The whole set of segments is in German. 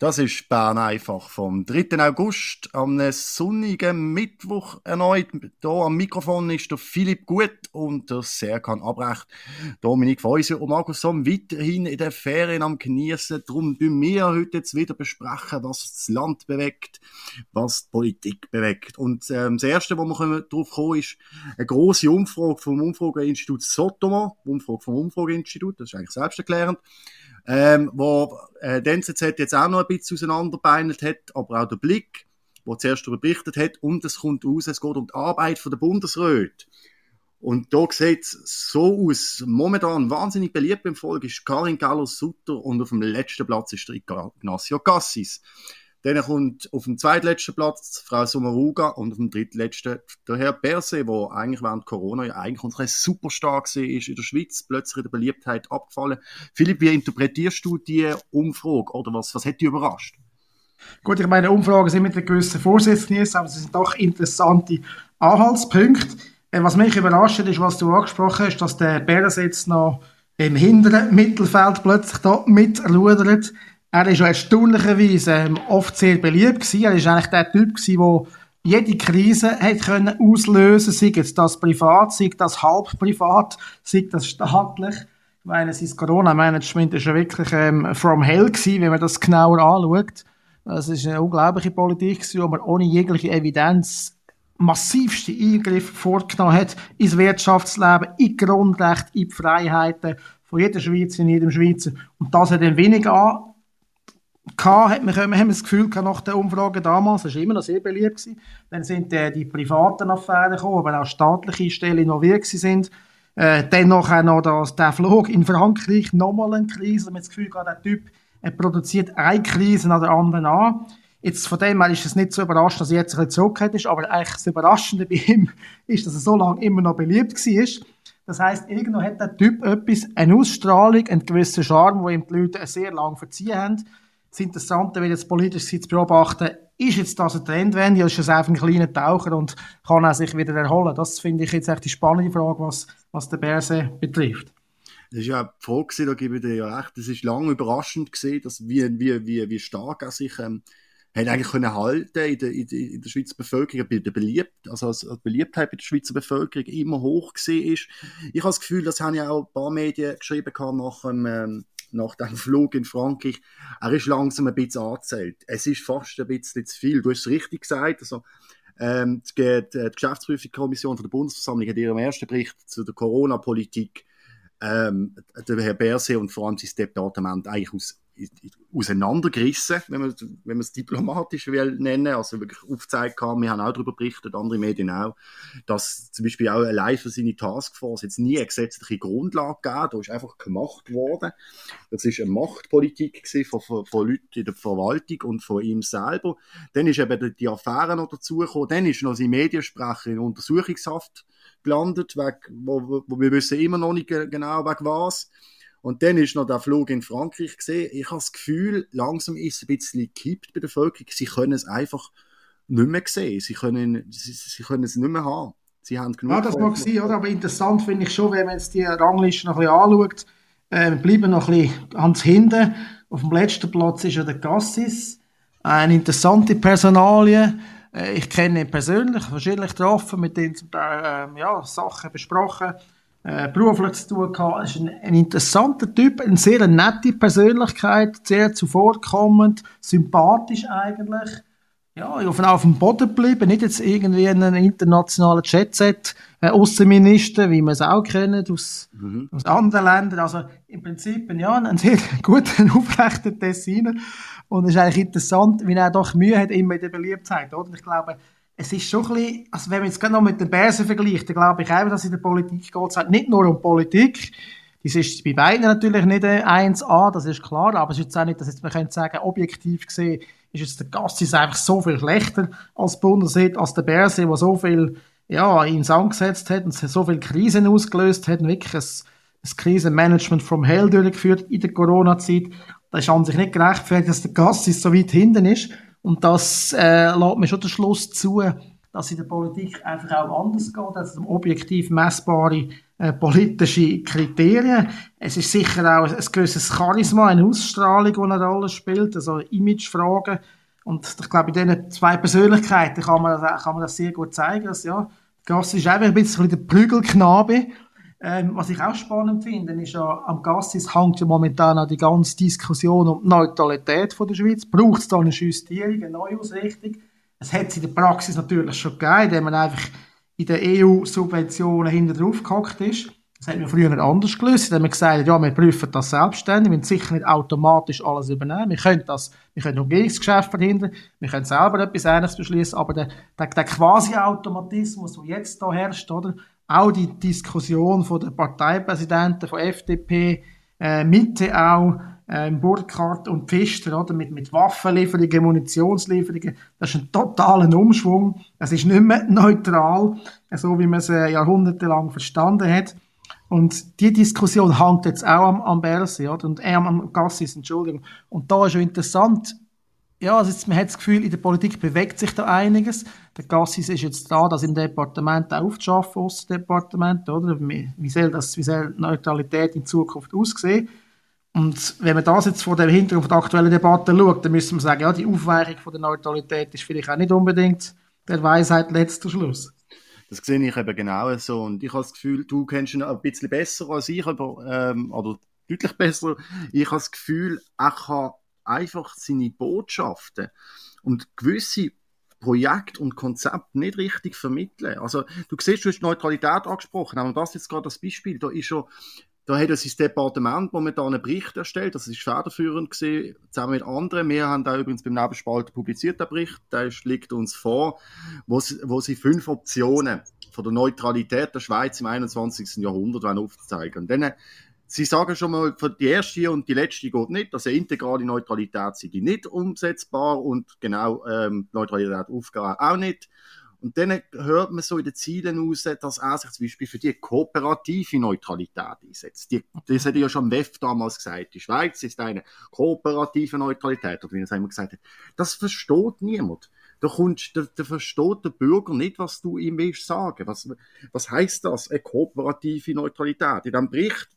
Das ist Bern einfach vom 3. August am sonnigen Mittwoch erneut. Hier am Mikrofon ist der Philipp Gut und der Serkan Abrecht. Dominik Feuser und Markus Somm weiterhin in der Ferien am Genießen. Darum tun wir heute jetzt wieder besprechen, was das Land bewegt, was die Politik bewegt. Und ähm, das Erste, wo wir drauf kommen, ist eine große Umfrage vom Umfrageinstitut Sotoma. Umfrage vom Umfrageinstitut, das ist eigentlich selbsterklärend ähm, wo äh, die NZZ jetzt auch noch ein bisschen auseinanderbeinelt hat, aber auch der Blick, wo zuerst darüber berichtet hat, und es kommt raus, es geht um die Arbeit von der Bundesräte. Und da sieht es so aus. Momentan wahnsinnig beliebt beim Volk ist Karin Keller-Sutter und auf dem letzten Platz ist der Ignacio Cassis. Dann kommt auf dem zweitletzten Platz Frau Sommaruga und auf dem drittletzten der Herr Berse, der eigentlich während Corona ja eigentlich unsere Superstar war, ist in der Schweiz plötzlich in der Beliebtheit abgefallen. Philipp, wie interpretierst du die Umfrage oder was, was hat dich überrascht? Gut, ich meine, Umfragen sind mit einer gewissen Vorsicht aber sie sind doch interessante Anhaltspunkte. Äh, was mich überrascht ist, was du angesprochen hast, dass der Berse jetzt noch im hinteren Mittelfeld plötzlich da mitrudert. Er ist ja erstaunlicherweise ähm, oft sehr beliebt. Er ist eigentlich der Typ der jede Krise hat können auslösen, sei es das privat, sei das halb privat, sei das staatlich. Ich meine, sein Corona-Management ist ja wirklich ähm, from hell gewesen, wenn man das genauer anschaut. Das ist eine unglaubliche Politik gewesen, wo man ohne jegliche Evidenz massivste Eingriffe vorgenommen hat ins Wirtschaftsleben, in Grundrechte, in die Freiheiten von jeder Schweizer, in jedem Schweizer. Und das hat dann wenig an gehabt, wir, wir haben das Gefühl gehabt, nach der Umfrage damals, das war immer noch sehr beliebt, gewesen, dann sind äh, die privaten Affären gekommen, aber auch staatliche Stellen involviert sind. Äh, auch noch das, der Flug in Frankreich, nochmal eine Krise, wir haben das Gefühl gehabt, der Typ er produziert eine Krise nach der anderen an. Jetzt von dem her ist es nicht so überraschend, dass er jetzt ein bisschen zurückgekehrt ist, aber eigentlich das Überraschende bei ihm ist, dass er so lange immer noch beliebt war. Das heißt, irgendwo hat der Typ etwas, eine Ausstrahlung, einen gewissen Charme, wo ihm die Leute sehr lange verziehen haben das Interessante, wenn jetzt politisch zu beobachten, ist jetzt das eine Trendwende oder ist es einfach ein kleiner Taucher und kann er sich wieder erholen? Das finde ich jetzt echt die spannende Frage, was, was den Börse betrifft. Das ist ja die Frage, da gebe ich dir ja recht. Es ist lange überraschend gesehen, dass wie, wie, wie, wie stark er sich ähm, hat eigentlich können halten in der, in der, Schweizer Bevölkerung, bei der Beliebt, also als Beliebtheit bei der Schweizer Bevölkerung immer hoch gesehen. Ich habe das Gefühl, das haben ja auch ein paar Medien geschrieben nach dem, ähm, nach dem Flug in Frankreich, er ist langsam ein bisschen angezählt. Es ist fast ein bisschen zu viel. Du hast es richtig gesagt. Also, ähm, die, die Geschäftsprüfungskommission der Bundesversammlung hat ihrem ersten Bericht zu der Corona-Politik ähm, der Herr Berse und vor allem sein Departement eigentlich aus auseinandergerissen, wenn man, wenn man es diplomatisch will nennen, also wirklich aufgezeigt haben, wir haben auch darüber berichtet, andere Medien auch, dass zum Beispiel auch allein für seine Taskforce jetzt nie eine gesetzliche Grundlage gab, da ist einfach gemacht worden. Das ist eine Machtpolitik von, von, von Leuten in der Verwaltung und von ihm selber. Dann ist eben die Affäre noch dazugekommen, dann ist noch sein Mediensprecher in Untersuchungshaft gelandet, wegen, wo, wo wir wissen immer noch nicht genau, wegen was. Und dann ist noch der Flug in Frankreich gesehen. Ich habe das Gefühl, langsam ist es ein bisschen gekippt bei der Bevölkerung. Sie können es einfach nicht mehr sehen. Sie können, sie, sie können es nicht mehr haben. Sie haben genug. Ja, das mag sein, oder? Aber interessant finde ich schon, wenn man jetzt die Rangliste noch ein bisschen anschaut. Äh, wir bleiben noch ein bisschen ganz hinten. Auf dem letzten Platz ist ja der Gassis. Eine interessante Personalie. Äh, ich kenne ihn persönlich, wahrscheinlich getroffen, mit ihm zum Teil äh, ja, Sachen besprochen äh, beruflich zu tun gehabt. Er ist ein, ein, interessanter Typ, eine sehr nette Persönlichkeit, sehr zuvorkommend, sympathisch eigentlich. Ja, auf, auf dem Boden geblieben, nicht jetzt irgendwie einen internationalen Jetset äh, Außenminister, wie wir es auch kennen aus, mhm. aus anderen Ländern. Also im Prinzip ja, ein sehr guter, aufrechter Tessiner. Und es ist eigentlich interessant, wie er doch Mühe hat immer in der Beliebtheit. Oder? Ich glaube, es ist schon ein bisschen, also wenn man jetzt gerade noch mit den Bärsen vergleicht, dann glaube ich auch, dass in der Politik geht es nicht nur um Politik. Das ist bei beiden natürlich nicht 1A, das ist klar, aber es ist jetzt auch nicht, dass jetzt man könnte sagen, objektiv gesehen, ist jetzt der Gassis einfach so viel schlechter als Bundesrat, als der Bärse, der so viel, ja, ins Sand hat und so viele Krisen ausgelöst hat und wirklich ein, ein Krisenmanagement vom Hell durchgeführt in der Corona-Zeit. Das ist an sich nicht gerechtfertigt, dass der Gassis so weit hinten ist. Und das äh, lässt mir schon den Schluss zu, dass in der Politik einfach auch anders geht, also um objektiv messbare äh, politische Kriterien. Es ist sicher auch ein gewisses Charisma, eine Ausstrahlung, die eine Rolle spielt, also Imagefragen. Und ich glaube, in diesen zwei Persönlichkeiten kann man, das, kann man das sehr gut zeigen, dass ja, Gassi ist einfach ein bisschen der Prügelknabe. Ähm, was ich auch spannend finde, ist ja, am Gassis hängt ja momentan auch die ganze Diskussion um die Neutralität von der Schweiz. Braucht es da eine Justierung, eine Neuausrichtung? Es hat es in der Praxis natürlich schon gegeben, indem man einfach in den EU-Subventionen hinten drauf gehackt ist. Das hat man früher anders gelöst, indem man gesagt hat, ja, wir prüfen das selbstständig, wir müssen sicher nicht automatisch alles übernehmen. Wir können das, wir können Umgehungsgeschäft verhindern, wir können selber etwas Ähnliches beschließen, aber der, der, der Quasi-Automatismus, der jetzt da herrscht, oder? Auch die Diskussion von den Parteipräsidenten von FDP, äh, Mitte auch, äh, Burkhardt und Pfister, oder? Mit, mit Waffenlieferungen, Munitionslieferungen. Das ist ein totaler Umschwung. Es ist nicht mehr neutral, so wie man es äh, jahrhundertelang verstanden hat. Und die Diskussion hängt jetzt auch am, am Bersi, oder? Und äh, am Gassis, Entschuldigung. Und da ist schon interessant, ja, also jetzt, man hat das Gefühl, in der Politik bewegt sich da einiges. Der Gassis ist jetzt da, das im Departement aufzuschaffen, aus dem Departement, oder? Wie soll das, wie soll Neutralität in Zukunft aussehen? Und wenn man das jetzt vor dem Hintergrund der aktuellen Debatte schaut, dann müssen wir sagen, ja, die Aufweichung von der Neutralität ist vielleicht auch nicht unbedingt der Weisheit letzter Schluss. Das sehe ich eben genau so. Und ich habe das Gefühl, du kennst ihn ein bisschen besser als ich, aber, ähm, oder deutlich besser. Ich habe das Gefühl, er kann einfach seine Botschaften und gewisse Projekt und Konzept nicht richtig vermitteln. Also du siehst, du hast Neutralität angesprochen, aber das jetzt gerade das Beispiel, da ist schon da hat das Departement momentan einen Bericht erstellt, das ist federführend gewesen, zusammen mit anderen. Wir haben da übrigens beim Nebenspalter publiziert, der Bericht, der liegt uns vor, wo sie, wo sie fünf Optionen von der Neutralität der Schweiz im 21. Jahrhundert aufzeigen. Und dann, sie sagen schon mal, für die erste und die letzte geht nicht, also integrale Neutralität sei nicht umsetzbar und genau ähm, Neutralität aufgehen auch nicht. Und dann hört man so in den Zielen raus, dass er sich zum Beispiel für die kooperative Neutralität einsetzt. Die, das hat ja schon WEF damals gesagt. Die Schweiz ist eine kooperative Neutralität. Oder wie er immer gesagt hat. Das versteht niemand. Da, kommst, da, da versteht der Bürger nicht, was du ihm willst sagen. Was, was heißt das? Eine kooperative Neutralität. In dem Bericht,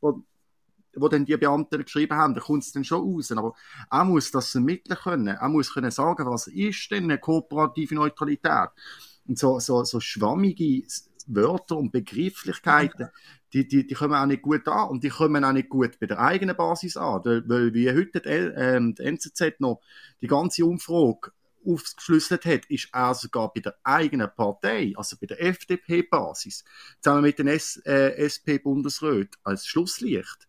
wo dann die Beamten geschrieben haben, da kommt es dann schon raus. Aber er muss das ermitteln können. Er muss können sagen, was ist denn eine kooperative Neutralität? Und so, so, so schwammige Wörter und Begrifflichkeiten, die, die, die kommen auch nicht gut an und die kommen auch nicht gut bei der eigenen Basis an. Weil, wie heute die, ähm, die NZZ noch die ganze Umfrage aufgeschlüsselt hat, ist er sogar bei der eigenen Partei, also bei der FDP-Basis, zusammen mit den äh, SP-Bundesräten als Schlusslicht.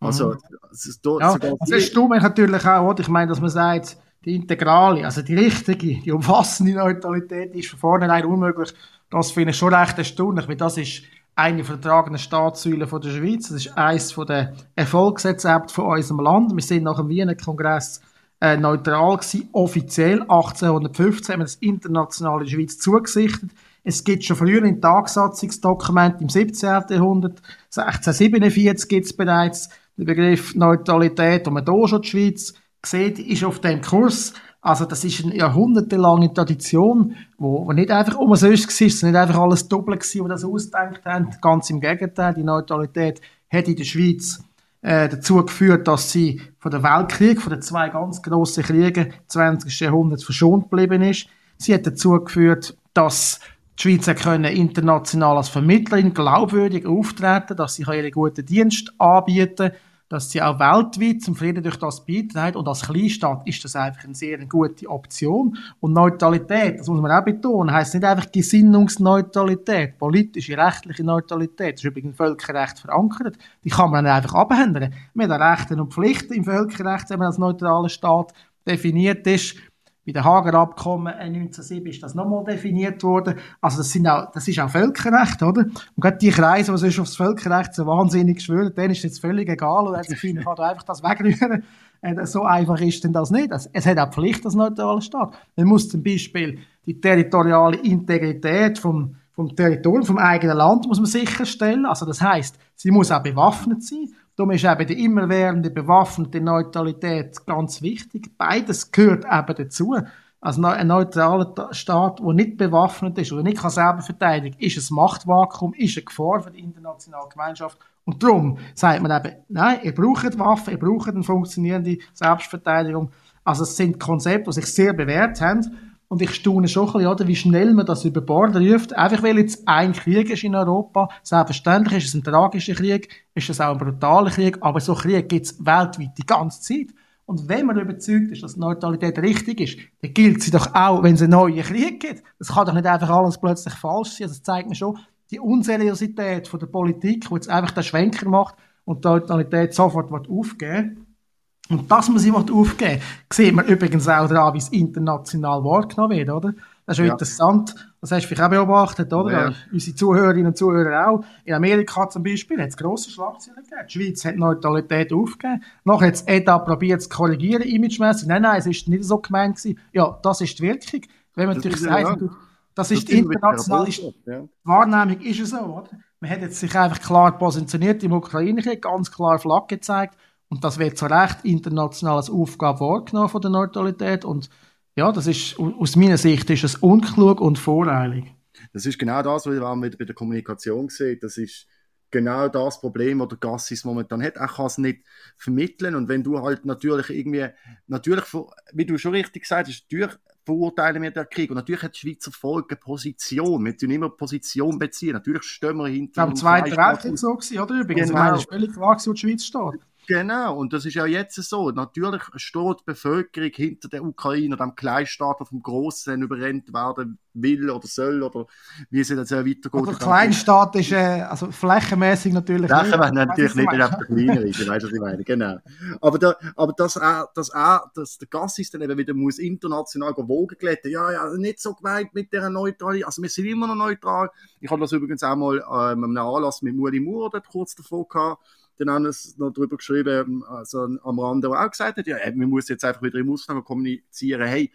Also, mhm. also, da, ja, das ist dumm natürlich auch, oder? ich meine, dass man sagt, die integrale, also die richtige, die umfassende Neutralität ist von vornherein unmöglich. Das finde ich schon recht erstaunlich, weil das ist eine der tragenden Staatssäulen von der Schweiz. Das ist eines der Erfolgsrezepte von unserem Land. Wir sind nach dem Wiener Kongress äh, neutral gewesen, offiziell 1815 haben wir das internationale Schweiz zugesichert. Es gibt schon früher ein Tagsatzungsdokument im 17. Jahrhundert, 1647 gibt es bereits den Begriff Neutralität, und man hier schon die Schweiz sieht, ist auf dem Kurs. Also das ist eine jahrhundertelange Tradition, wo nicht einfach umsonst war, es nicht einfach alles doppelt gewesen, die das ausgedacht haben. Ganz im Gegenteil, die Neutralität hat in der Schweiz äh, dazu geführt, dass sie von der Weltkrieg, von den zwei ganz grossen Kriegen 20. Jahrhunderts verschont geblieben ist. Sie hat dazu geführt, dass die Schweiz können international als Vermittlerin glaubwürdig auftreten, dass sie ihre guten Dienste anbieten dass sie auch weltweit zum Frieden durch das beiträgt. Und als Kleinstaat ist das einfach eine sehr gute Option. Und Neutralität, das muss man auch betonen, heisst nicht einfach Gesinnungsneutralität, politische, rechtliche Neutralität. Das ist übrigens im Völkerrecht verankert. Die kann man einfach abhändeln. Wir haben Rechte und Pflichten im Völkerrecht, wenn man als neutraler Staat definiert ist. Bei den Hager Abkommen 1907 ist das nochmal definiert worden. Also das, sind auch, das ist auch Völkerrecht, oder? Und gerade die Kreise, die sonst aufs Völkerrecht so wahnsinnig schwören, denen ist jetzt völlig egal und jetzt finden, kann einfach das wegrühren. Äh, so einfach ist denn das nicht. Es hat auch Pflicht als neutraler Staat. Man muss zum Beispiel die territoriale Integrität vom, vom Territorium, vom eigenen Land muss man sicherstellen. Also das heißt, sie muss auch bewaffnet sein. Darum ist eben die immerwährende bewaffnete Neutralität ganz wichtig. Beides gehört eben dazu. Also ein neutraler Staat, der nicht bewaffnet ist oder nicht kann selber verteidigen, ist ein Machtvakuum, ist eine Gefahr für die internationale Gemeinschaft. Und darum sagt man eben, nein, ihr braucht Waffen, ihr braucht eine funktionierende Selbstverteidigung. Also es sind Konzepte, die sich sehr bewährt haben. Und ich staune schon ein bisschen, oder, wie schnell man das über Bord ruft. Einfach weil jetzt ein Krieg ist in Europa. Selbstverständlich ist es ein tragischer Krieg, ist es auch ein brutaler Krieg, aber so Krieg gibt es weltweit die ganze Zeit. Und wenn man überzeugt ist, dass Neutralität richtig ist, dann gilt sie doch auch, wenn es einen neuen Krieg gibt. Das kann doch nicht einfach alles plötzlich falsch sein. Das zeigt mir schon die Unseriosität von der Politik, die jetzt einfach den Schwenker macht und die Neutralität sofort aufgeben und dass man sie aufgeben sieht man übrigens auch daran, wie es international wahrgenommen wird, oder? Das ist ja, ja. interessant. Das hast du vielleicht auch beobachtet, oder? Ja. Unsere Zuhörerinnen und Zuhörer auch. In Amerika zum Beispiel hat es grosse Schlagzeilen gegeben. Die Schweiz hat Neutralität aufgegeben. Nachher hat das ETA probiert zu korrigieren, imagemässig. Nein, nein, es ist nicht so gemeint gewesen. Ja, das ist die Wirkung. Wenn man das natürlich sagt, ja. das ist das die internationale ja. Wahrnehmung, ist es so, oder? Man hat jetzt sich einfach klar positioniert im Ukraine-Krieg, ganz klar Flagge gezeigt. Und das wird zu Recht international als Aufgabe wahrgenommen von der Neutralität. Und ja, das ist, aus meiner Sicht ist es unklug und voreilig. Das ist genau das, was man bei der Kommunikation sieht. Das ist genau das Problem, das der Gassis momentan hat. Er kann es nicht vermitteln. Und wenn du halt natürlich irgendwie, natürlich, wie du schon richtig gesagt hast, natürlich verurteilen wir den Krieg. Und natürlich hat die Schweizer Volk eine Position. Wir tun immer Position beziehen. Natürlich stehen wir hinter. Am Zweiten Weltkrieg so gewesen, oder? Übrigens, genau. es völlig klar, wo die Schweiz steht. Genau, und das ist ja jetzt so. Natürlich steht die Bevölkerung hinter der Ukraine, dem Kleinstaat, der vom Grossen überrennt werden will oder soll oder wie es jetzt weitergeht. Also Kleinstaat ist äh, also flächenmäßig natürlich Flächenmäßig natürlich nicht, nicht einfach kleiner ist, weißt du, was ich meine, genau. Aber, da, aber dass, er, dass, er, dass der Gassis dann eben wieder muss international Wogen glätten, ja, ja, nicht so gemeint mit der Neutralität, also wir sind immer noch neutral. Ich habe das übrigens auch mal ähm, einem Anlass mit Muli Moore dort kurz davor gehabt, haben sie noch darüber geschrieben, also am Rande, der auch gesagt hat, ja, man muss jetzt einfach wieder im Ausland kommunizieren, hey,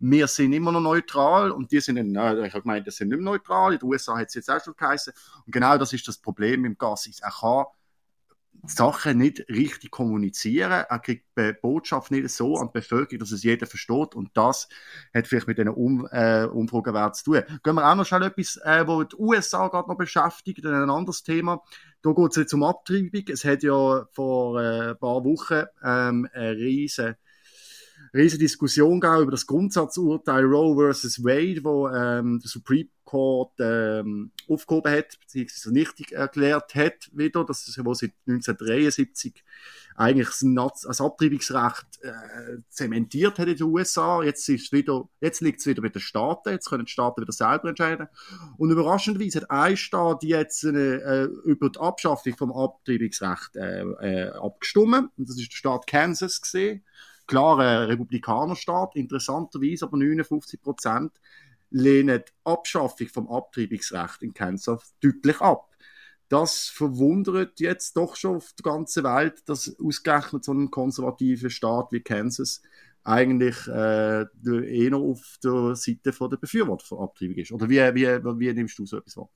wir sind immer noch neutral und die sind, nein, ich habe gemeint, die sind nicht mehr neutral, in den USA hat es jetzt auch schon geheißen. Und genau das ist das Problem im Gas. Er kann Sachen nicht richtig kommunizieren. Er kriegt die Botschaft nicht so an die Bevölkerung, dass es jeder versteht. Und das hat vielleicht mit diesen um, äh, Umfragenwerten zu tun. Gehen wir auch noch schnell etwas, äh, wo die USA gerade noch beschäftigt, ein anderes Thema. Da geht es jetzt um Abtreibung. Es hat ja vor äh, ein paar Wochen ähm, eine riesen riesige Diskussion gegeben über das Grundsatzurteil Roe vs. Wade, wo ähm, der Supreme Court ähm, aufgehoben hat, beziehungsweise nichtig erklärt hat, wieder, das ist, wo seit 1973 eigentlich das Abtreibungsrecht äh, zementiert hat in den USA. Jetzt, ist wieder, jetzt liegt es wieder bei den Staaten, jetzt können die Staaten wieder selber entscheiden. Und überraschenderweise hat ein Staat jetzt äh, über die Abschaffung vom Abtreibungsrecht äh, äh, abgestimmt. Und das ist der Staat Kansas gesehen klar ein Republikanerstaat, interessanterweise aber 59 Prozent lehnen die Abschaffung vom Abtreibungsrecht in Kansas deutlich ab. Das verwundert jetzt doch schon auf der ganzen Welt, dass ausgerechnet so ein konservativer Staat wie Kansas eigentlich äh, eher auf der Seite der Befürworter von Abtreibung ist. Oder wie, wie, wie nimmst du so etwas wahr?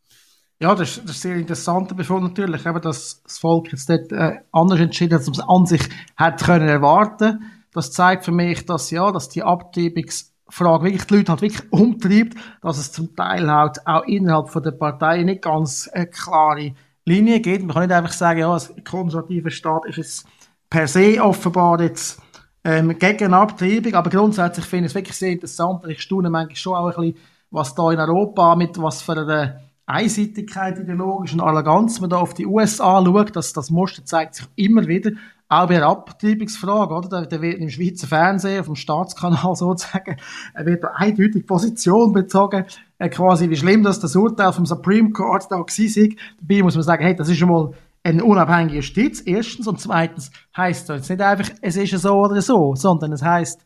Ja, das ist, das ist sehr interessanter Befund natürlich, eben, dass das Volk jetzt dort äh, anders entschieden hat, als man es an sich hätte können erwarten das zeigt für mich, dass ja, dass die Abtreibungsfrage wirklich die Leute halt wirklich umtreibt, dass es zum Teil halt auch innerhalb von der Partei nicht ganz eine klare Linie gibt. Man kann nicht einfach sagen, ja, ein konservativer Staat ist es per se offenbar jetzt ähm, gegen Abtreibung, aber grundsätzlich finde ich es wirklich sehr interessant. Ich staune manchmal schon auch ein bisschen, was da in Europa mit was für einer Einseitigkeit ideologisch und Arroganz man da auf die USA schaut, das, das Muster zeigt sich immer wieder auch bei der Abtreibungsfrage, oder? Da, wird im Schweizer Fernsehen, auf dem Staatskanal sozusagen, wird eindeutig Position bezogen, äh, quasi wie schlimm das das Urteil vom Supreme Court da war. Dabei muss man sagen, hey, das ist schon mal eine unabhängige Justiz, erstens, und zweitens heisst das nicht einfach, es ist so oder so, sondern es heisst,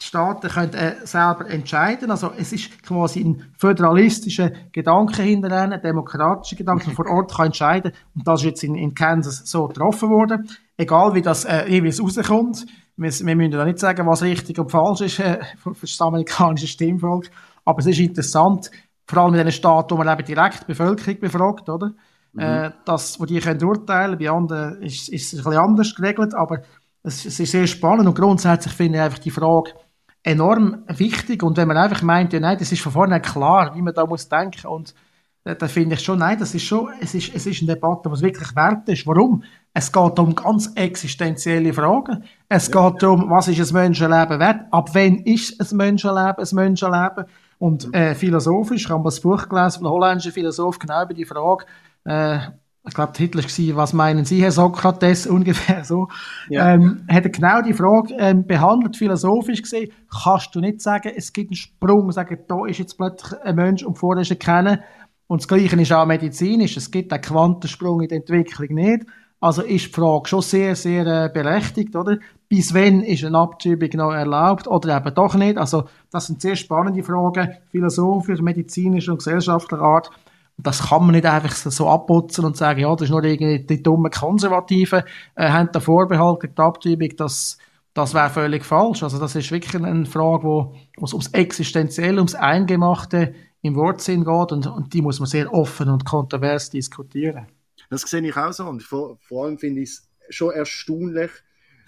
die Staaten können äh, selber entscheiden. Also es ist quasi ein föderalistischer Gedanke hinter ein demokratischer Gedanke, der vor Ort kann entscheiden Und das ist jetzt in, in Kansas so getroffen worden. Egal wie das äh, jeweils rauskommt. Wir, wir müssen da nicht sagen, was richtig und falsch ist äh, für, für das amerikanische Stimmvolk. Aber es ist interessant, vor allem in den Staaten, wo man eben direkt die Bevölkerung befragt, oder? Mhm. Äh, das, wo die können urteilen, bei anderen ist, ist es ein bisschen anders geregelt, aber es, es ist sehr spannend und grundsätzlich finde ich einfach die Frage enorm wichtig und wenn man einfach meint, ja nein, das ist von vornherein klar, wie man da muss denken und äh, da finde ich schon, nein, das ist schon, es ist, es ist eine Debatte, was wirklich wert ist. Warum? Es geht um ganz existenzielle Fragen. Es ja. geht um, was ist ein Menschenleben wert? Ab wann ist ein Menschenleben ein Menschenleben? Und äh, philosophisch, ich habe das Buch gelesen von einem holländischen Philosoph genau über die Frage, äh, ich glaube, der Titel war, was meinen Sie, Herr Sokrates, ungefähr so, ja. ähm, hat er genau die Frage ähm, behandelt, philosophisch gesehen, kannst du nicht sagen, es gibt einen Sprung, sagen, da ist jetzt plötzlich ein Mensch und vorher ist er kennen. Und das Gleiche ist auch medizinisch, es gibt einen Quantensprung in der Entwicklung nicht. Also ist die Frage schon sehr, sehr äh, berechtigt, oder? Bis wann ist eine Abtreibung noch erlaubt oder eben doch nicht? Also das sind sehr spannende Fragen, philosophisch, medizinisch und gesellschaftlicher Art. Das kann man nicht einfach so abputzen und sagen, ja, das ist nur irgendwie die dummen Konservativen, äh, haben da Vorbehalt die Abtreibung, das, das wäre völlig falsch. Also das ist wirklich eine Frage, wo es ums Existenzielle, ums Eingemachte im Wortsinn geht und, und die muss man sehr offen und kontrovers diskutieren. Das sehe ich auch so und vor, vor allem finde ich es schon erstaunlich,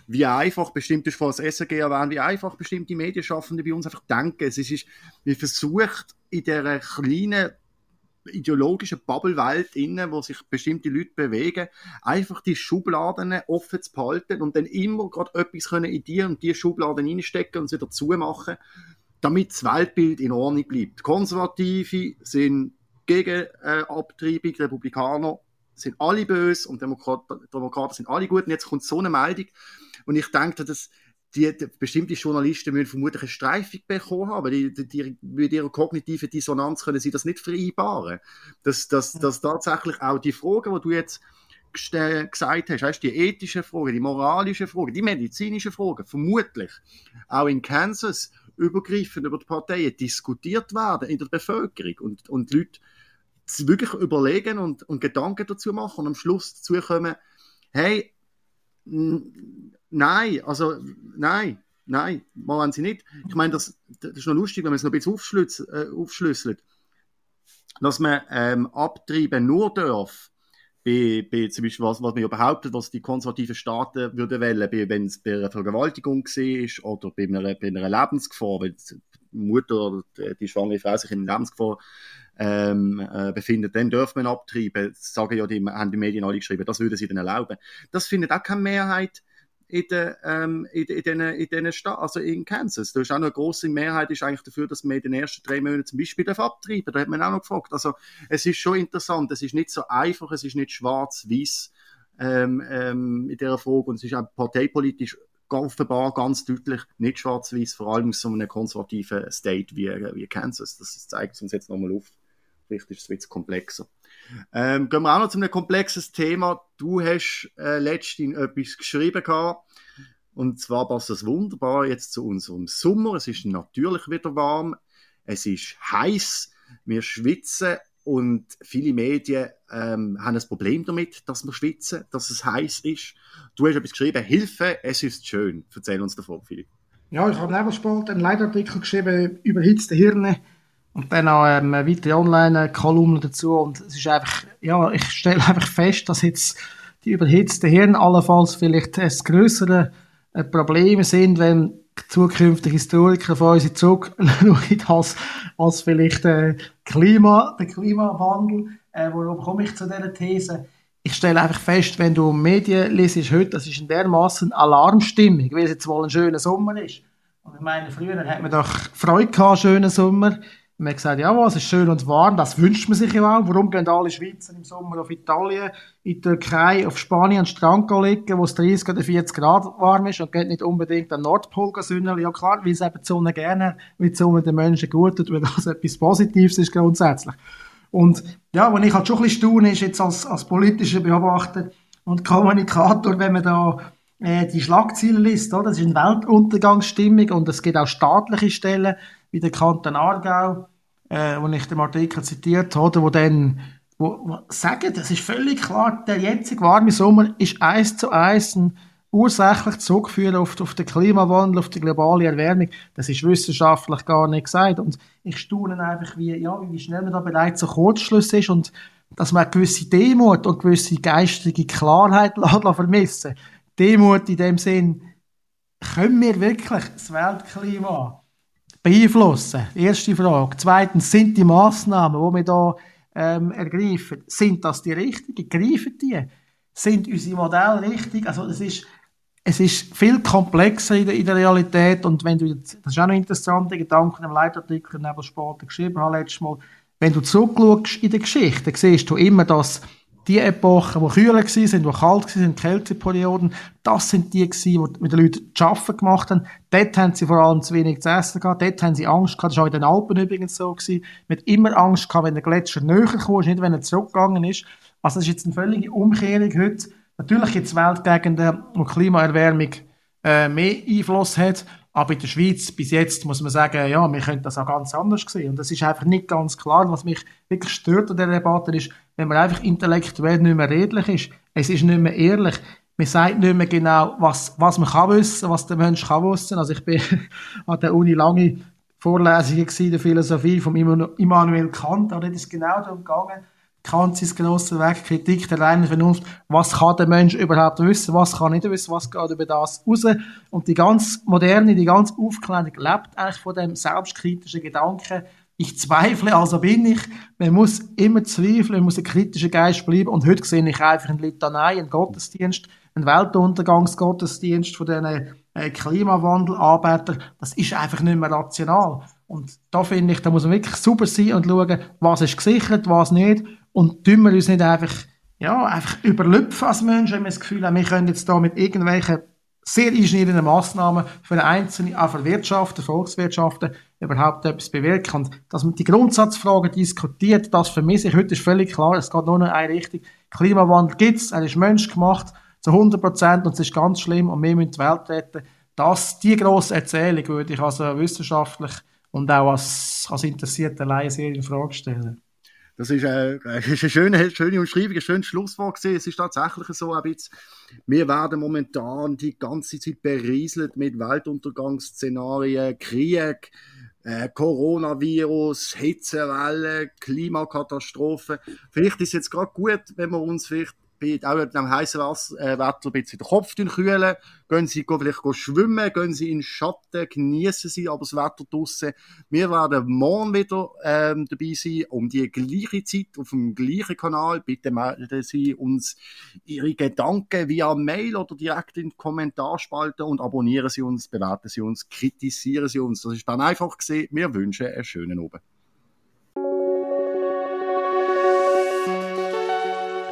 wie einfach bestimmte, du das SRG erwähnt, wie einfach bestimmte Medienschaffende bei uns einfach denken. Es ist, wie versucht in dieser kleinen ideologischen Bubblewelt innen, wo sich bestimmte Leute bewegen, einfach die Schubladen offen zu behalten und dann immer gerade etwas können in dir und die Schubladen reinstecken und sie wieder zumachen, damit das Weltbild in Ordnung bleibt. Konservative sind gegen äh, Abtreibung, Republikaner sind alle böse und Demokraten, Demokraten sind alle gut. Und jetzt kommt so eine Meldung und ich denke, dass die, die, bestimmte Journalisten müssen vermutlich eine Streifung bekommen haben. Die, die, mit ihrer kognitiven Dissonanz können sie das nicht vereinbaren. Dass, dass, dass tatsächlich auch die Fragen, die du jetzt gesagt hast, weißt, die ethischen Fragen, die moralischen Fragen, die medizinischen Fragen, vermutlich auch in Kansas übergreifend über die Parteien diskutiert werden in der Bevölkerung und, und die Leute wirklich überlegen und, und Gedanken dazu machen und am Schluss dazu kommen, hey, Nein, also nein, nein, machen sie nicht. Ich meine, das, das ist noch lustig, wenn man es noch ein bisschen aufschlüsselt, äh, aufschlüsselt dass man ähm, abtreiben nur darf, bei, bei zum Beispiel, was, was man ja behauptet, was die konservativen Staaten würden wählen, wenn es bei einer Vergewaltigung ist oder bei einer, bei einer Lebensgefahr, wenn die Mutter oder die schwangere Frau sich in Lebensgefahr ähm, äh, befindet, dann dürfen man abtreiben. Das sagen ja die, haben die Medien alle geschrieben, das würden sie dann erlauben. Das findet auch keine Mehrheit in den, ähm, in, in den, in den Staaten, also in Kansas. Da ist auch noch eine große Mehrheit ist eigentlich dafür, dass man in den ersten drei Monaten zum Beispiel abtreiben Da hat man auch noch gefragt. Also, es ist schon interessant. Es ist nicht so einfach, es ist nicht schwarz-weiß, ähm, ähm, in dieser Frage. Und es ist auch parteipolitisch offenbar ganz deutlich nicht schwarz-weiß, vor allem in so einem konservativen State wie, wie Kansas. Das zeigt uns jetzt nochmal auf. Vielleicht ist es etwas komplexer. Ähm, gehen wir auch noch zu einem komplexes Thema. Du hast äh, letztens etwas geschrieben gehabt. Und zwar passt das wunderbar jetzt zu unserem Sommer. Es ist natürlich wieder warm. Es ist heiß. Wir schwitzen und viele Medien ähm, haben ein Problem damit, dass wir schwitzen, dass es heiß ist. Du hast etwas geschrieben, Hilfe, es ist schön. Erzähl uns davon, Philipp. Ja, ich habe Nebelspalt einen Leitartikel geschrieben, überhitzte Hirne. Und dann noch ähm, weitere Online-Kolumne dazu. Und es ist einfach, ja, ich stelle einfach fest, dass jetzt die überhitzten Hirn allenfalls vielleicht das größere äh, Problem sind, wenn zukünftige Historiker von uns zurückschauen, als, als vielleicht äh, Klima, der Klimawandel. Äh, worum komme ich zu dieser These? Ich stelle einfach fest, wenn du Medien liest heute, das ist in dermaßen Alarmstimmung, weil es jetzt wohl ein schöner Sommer ist. Und ich meine, früher hat man doch Freude gehabt, schönen Sommer. Und man hat gesagt, ja, es ist schön und warm, das wünscht man sich ja auch. Warum gehen alle Schweizer im Sommer auf Italien, in die Türkei, auf Spanien an den Strand liegen, wo es 30 oder 40 Grad warm ist und geht nicht unbedingt an den Nordpol sünneln? Ja klar, weil es eben die Sonne gerne weil die Sonne den Menschen gut tut, weil das etwas Positives ist grundsätzlich. Und ja, was ich halt schon ein bisschen staune, ist jetzt als, als politischer Beobachter und Kommunikator, wenn man da äh, die Schlagzeilen liest, oder? das ist eine Weltuntergangsstimmung und es gibt auch staatliche Stellen, wie der Kanton Aargau, äh, wo ich den Artikel zitiert habe, wo dann wo, wo sagen, das ist völlig klar, der jetzige warme Sommer ist eins zu eins ein, ursächlich zurückführen auf, auf den Klimawandel, auf die globale Erwärmung, das ist wissenschaftlich gar nicht gesagt. Und ich staune einfach, wie, ja, wie schnell man da bereits so Kurzschluss ist und dass man gewisse Demut und gewisse geistige Klarheit vermissen Demut in dem Sinn, können wir wirklich das Weltklima beeinflussen? Erste Frage. Zweitens, sind die Massnahmen, die wir da ähm, ergreifen, sind das die richtigen? Greifen die? Sind unsere Modelle richtig? Also es ist, es ist viel komplexer in der, in der Realität und wenn du, das ist auch noch interessant, Gedanken im Leitartikel Nebelsport geschrieben habe letztes Mal, wenn du zurückschaust in der Geschichte, siehst du immer, dass die Epochen, die kühler waren, die kalt waren, Kälteperioden, das sind die gewesen, die mit den Leuten zu arbeiten gemacht haben. Dort haben sie vor allem zu wenig zu essen gehabt, dort haben sie Angst gehabt, das war auch in den Alpen übrigens so gewesen. Man hat immer Angst gehabt, wenn der Gletscher näher kam, nicht wenn er zurückgegangen ist. Also das ist jetzt eine völlige Umkehrung heute. Natürlich gibt es Weltgegenden, wo Klimaerwärmung äh, mehr Einfluss hat, aber in der Schweiz bis jetzt muss man sagen, ja, wir können das auch ganz anders sehen. Und das ist einfach nicht ganz klar. Was mich wirklich stört an der Debatte ist, wenn man einfach intellektuell nicht mehr redlich ist. Es ist nicht mehr ehrlich. Man sagt nicht mehr genau, was, was man kann wissen, was der Mensch kann wissen. Also ich bin an der Uni lange Vorlesungen gewesen, der Philosophie von Immanuel Kant. Da ist es genau darum gegangen, Kant sein grosser Weg, Kritik der reinen Vernunft, was kann der Mensch überhaupt wissen, was kann nicht wissen, was geht über das raus. Und die ganz moderne, die ganz Aufklärung lebt eigentlich von dem selbstkritischen Gedanken, ich zweifle, also bin ich. Man muss immer zweifeln, man muss ein kritischer Geist bleiben. Und heute sehe ich einfach eine Litanei, einen Gottesdienst, einen Weltuntergangsgottesdienst von diesen äh, Klimawandelanbietern. Das ist einfach nicht mehr rational. Und da finde ich, da muss man wirklich super sein und schauen, was ist gesichert, was nicht. Und tun wir uns nicht einfach, ja, einfach überlüpfen als Menschen, wenn wir das Gefühl haben, wir können jetzt da mit irgendwelchen sehr einschneidenden Massnahmen für einzelne, auch für Wirtschaften, Volkswirtschaften überhaupt etwas bewirken. Und dass man die Grundsatzfragen diskutiert, das vermisse ich. Heute ist völlig klar, es geht nur noch in eine Richtung. Klimawandel gibt's, er ist menschgemacht zu 100 Prozent und es ist ganz schlimm und wir müssen die Welt retten. Das, die grosse Erzählung würde ich also wissenschaftlich und auch als, als interessierter Laie sehr in Frage stellen. Das ist, äh, eine schöne, schöne Umschreibung, ein schönes Schlusswort gewesen. Es ist tatsächlich so, ein bisschen, wir werden momentan die ganze Zeit berieselt mit Weltuntergangsszenarien, Krieg, äh, Coronavirus, Hitzewelle, Klimakatastrophe. Vielleicht ist es jetzt gerade gut, wenn wir uns vielleicht auch mit dem heißen äh, Wetter ein bisschen den Kopf kühlen. Gehen Sie vielleicht schwimmen, gehen Sie in den Schatten, genießen Sie aber das Wetter draussen. Wir werden morgen wieder ähm, dabei sein, um die gleiche Zeit auf dem gleichen Kanal. Bitte melden Sie uns Ihre Gedanken via Mail oder direkt in die Kommentarspalte und abonnieren Sie uns, bewerten Sie uns, kritisieren Sie uns. Das ist dann einfach gesehen. Wir wünschen einen schönen Abend.